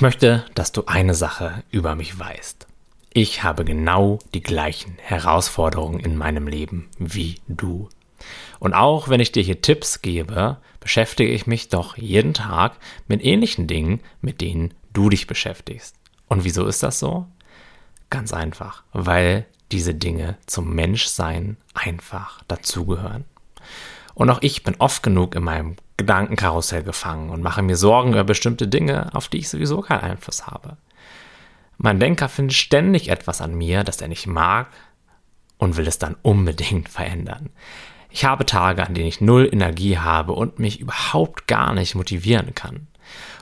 Ich möchte, dass du eine Sache über mich weißt. Ich habe genau die gleichen Herausforderungen in meinem Leben wie du. Und auch wenn ich dir hier Tipps gebe, beschäftige ich mich doch jeden Tag mit ähnlichen Dingen, mit denen du dich beschäftigst. Und wieso ist das so? Ganz einfach, weil diese Dinge zum Menschsein einfach dazugehören. Und auch ich bin oft genug in meinem Gedankenkarussell gefangen und mache mir Sorgen über bestimmte Dinge, auf die ich sowieso keinen Einfluss habe. Mein Denker findet ständig etwas an mir, das er nicht mag und will es dann unbedingt verändern. Ich habe Tage, an denen ich null Energie habe und mich überhaupt gar nicht motivieren kann.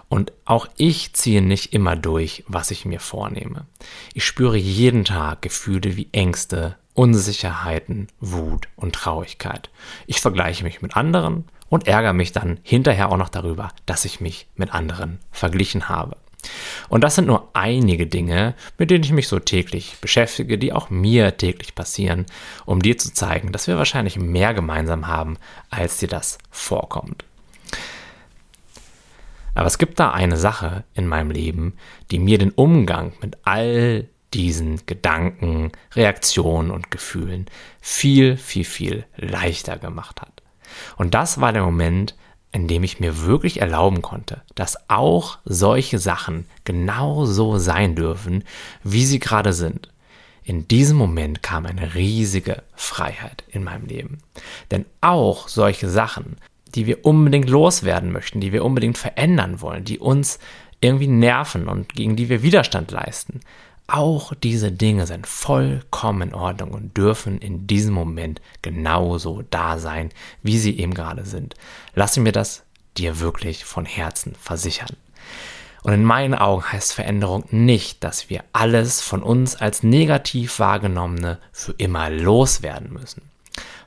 Und auch ich ziehe nicht immer durch, was ich mir vornehme. Ich spüre jeden Tag Gefühle wie Ängste, Unsicherheiten, Wut und Traurigkeit. Ich vergleiche mich mit anderen und ärgere mich dann hinterher auch noch darüber, dass ich mich mit anderen verglichen habe. Und das sind nur einige Dinge, mit denen ich mich so täglich beschäftige, die auch mir täglich passieren, um dir zu zeigen, dass wir wahrscheinlich mehr gemeinsam haben, als dir das vorkommt. Aber es gibt da eine Sache in meinem Leben, die mir den Umgang mit all diesen Gedanken, Reaktionen und Gefühlen viel, viel, viel leichter gemacht hat. Und das war der Moment, in dem ich mir wirklich erlauben konnte, dass auch solche Sachen genau so sein dürfen, wie sie gerade sind. In diesem Moment kam eine riesige Freiheit in meinem Leben. Denn auch solche Sachen, die wir unbedingt loswerden möchten, die wir unbedingt verändern wollen, die uns irgendwie nerven und gegen die wir Widerstand leisten, auch diese Dinge sind vollkommen in Ordnung und dürfen in diesem Moment genauso da sein, wie sie eben gerade sind. Lass mir das dir wirklich von Herzen versichern. Und in meinen Augen heißt Veränderung nicht, dass wir alles von uns als negativ wahrgenommene für immer loswerden müssen.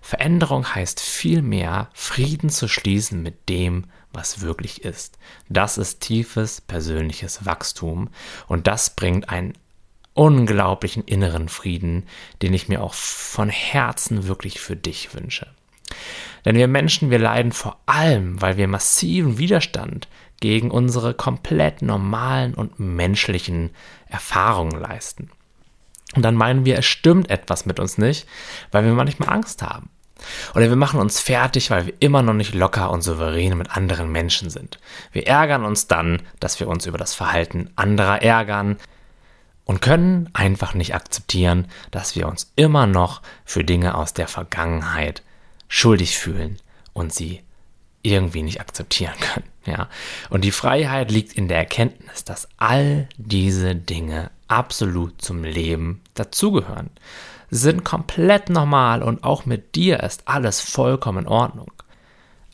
Veränderung heißt vielmehr, Frieden zu schließen mit dem, was wirklich ist. Das ist tiefes persönliches Wachstum und das bringt ein unglaublichen inneren Frieden, den ich mir auch von Herzen wirklich für dich wünsche. Denn wir Menschen, wir leiden vor allem, weil wir massiven Widerstand gegen unsere komplett normalen und menschlichen Erfahrungen leisten. Und dann meinen wir, es stimmt etwas mit uns nicht, weil wir manchmal Angst haben. Oder wir machen uns fertig, weil wir immer noch nicht locker und souverän mit anderen Menschen sind. Wir ärgern uns dann, dass wir uns über das Verhalten anderer ärgern und können einfach nicht akzeptieren, dass wir uns immer noch für Dinge aus der Vergangenheit schuldig fühlen und sie irgendwie nicht akzeptieren können. Ja. Und die Freiheit liegt in der Erkenntnis, dass all diese Dinge absolut zum Leben dazugehören. Sind komplett normal und auch mit dir ist alles vollkommen in Ordnung.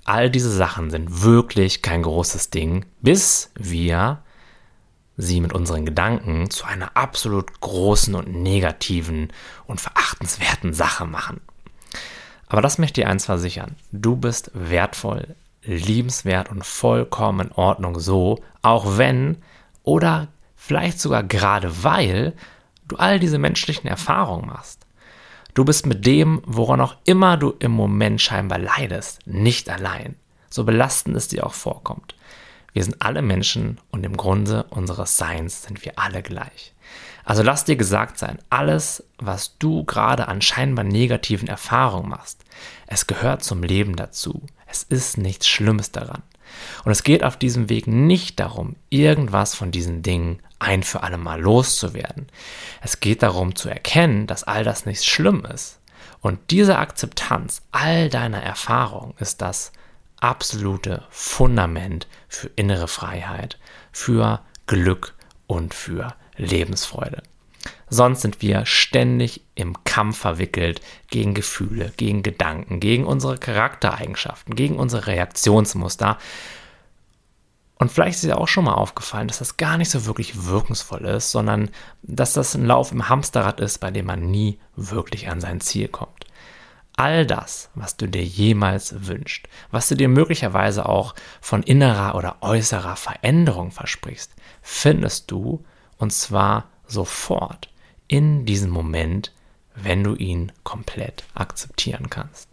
All diese Sachen sind wirklich kein großes Ding, bis wir sie mit unseren Gedanken zu einer absolut großen und negativen und verachtenswerten Sache machen. Aber das möchte ich eins versichern. Du bist wertvoll, liebenswert und vollkommen in Ordnung so, auch wenn oder vielleicht sogar gerade weil du all diese menschlichen Erfahrungen machst. Du bist mit dem, woran auch immer du im Moment scheinbar leidest, nicht allein, so belastend es dir auch vorkommt. Wir sind alle Menschen und im Grunde unseres Seins sind wir alle gleich. Also lass dir gesagt sein, alles, was du gerade an scheinbar negativen Erfahrungen machst, es gehört zum Leben dazu. Es ist nichts Schlimmes daran. Und es geht auf diesem Weg nicht darum, irgendwas von diesen Dingen ein für alle Mal loszuwerden. Es geht darum zu erkennen, dass all das nicht schlimm ist. Und diese Akzeptanz all deiner Erfahrungen ist das, absolute Fundament für innere Freiheit, für Glück und für Lebensfreude. Sonst sind wir ständig im Kampf verwickelt gegen Gefühle, gegen Gedanken, gegen unsere Charaktereigenschaften, gegen unsere Reaktionsmuster. Und vielleicht ist dir auch schon mal aufgefallen, dass das gar nicht so wirklich wirkungsvoll ist, sondern dass das ein Lauf im Hamsterrad ist, bei dem man nie wirklich an sein Ziel kommt all das, was du dir jemals wünschst, was du dir möglicherweise auch von innerer oder äußerer Veränderung versprichst, findest du und zwar sofort in diesem Moment, wenn du ihn komplett akzeptieren kannst.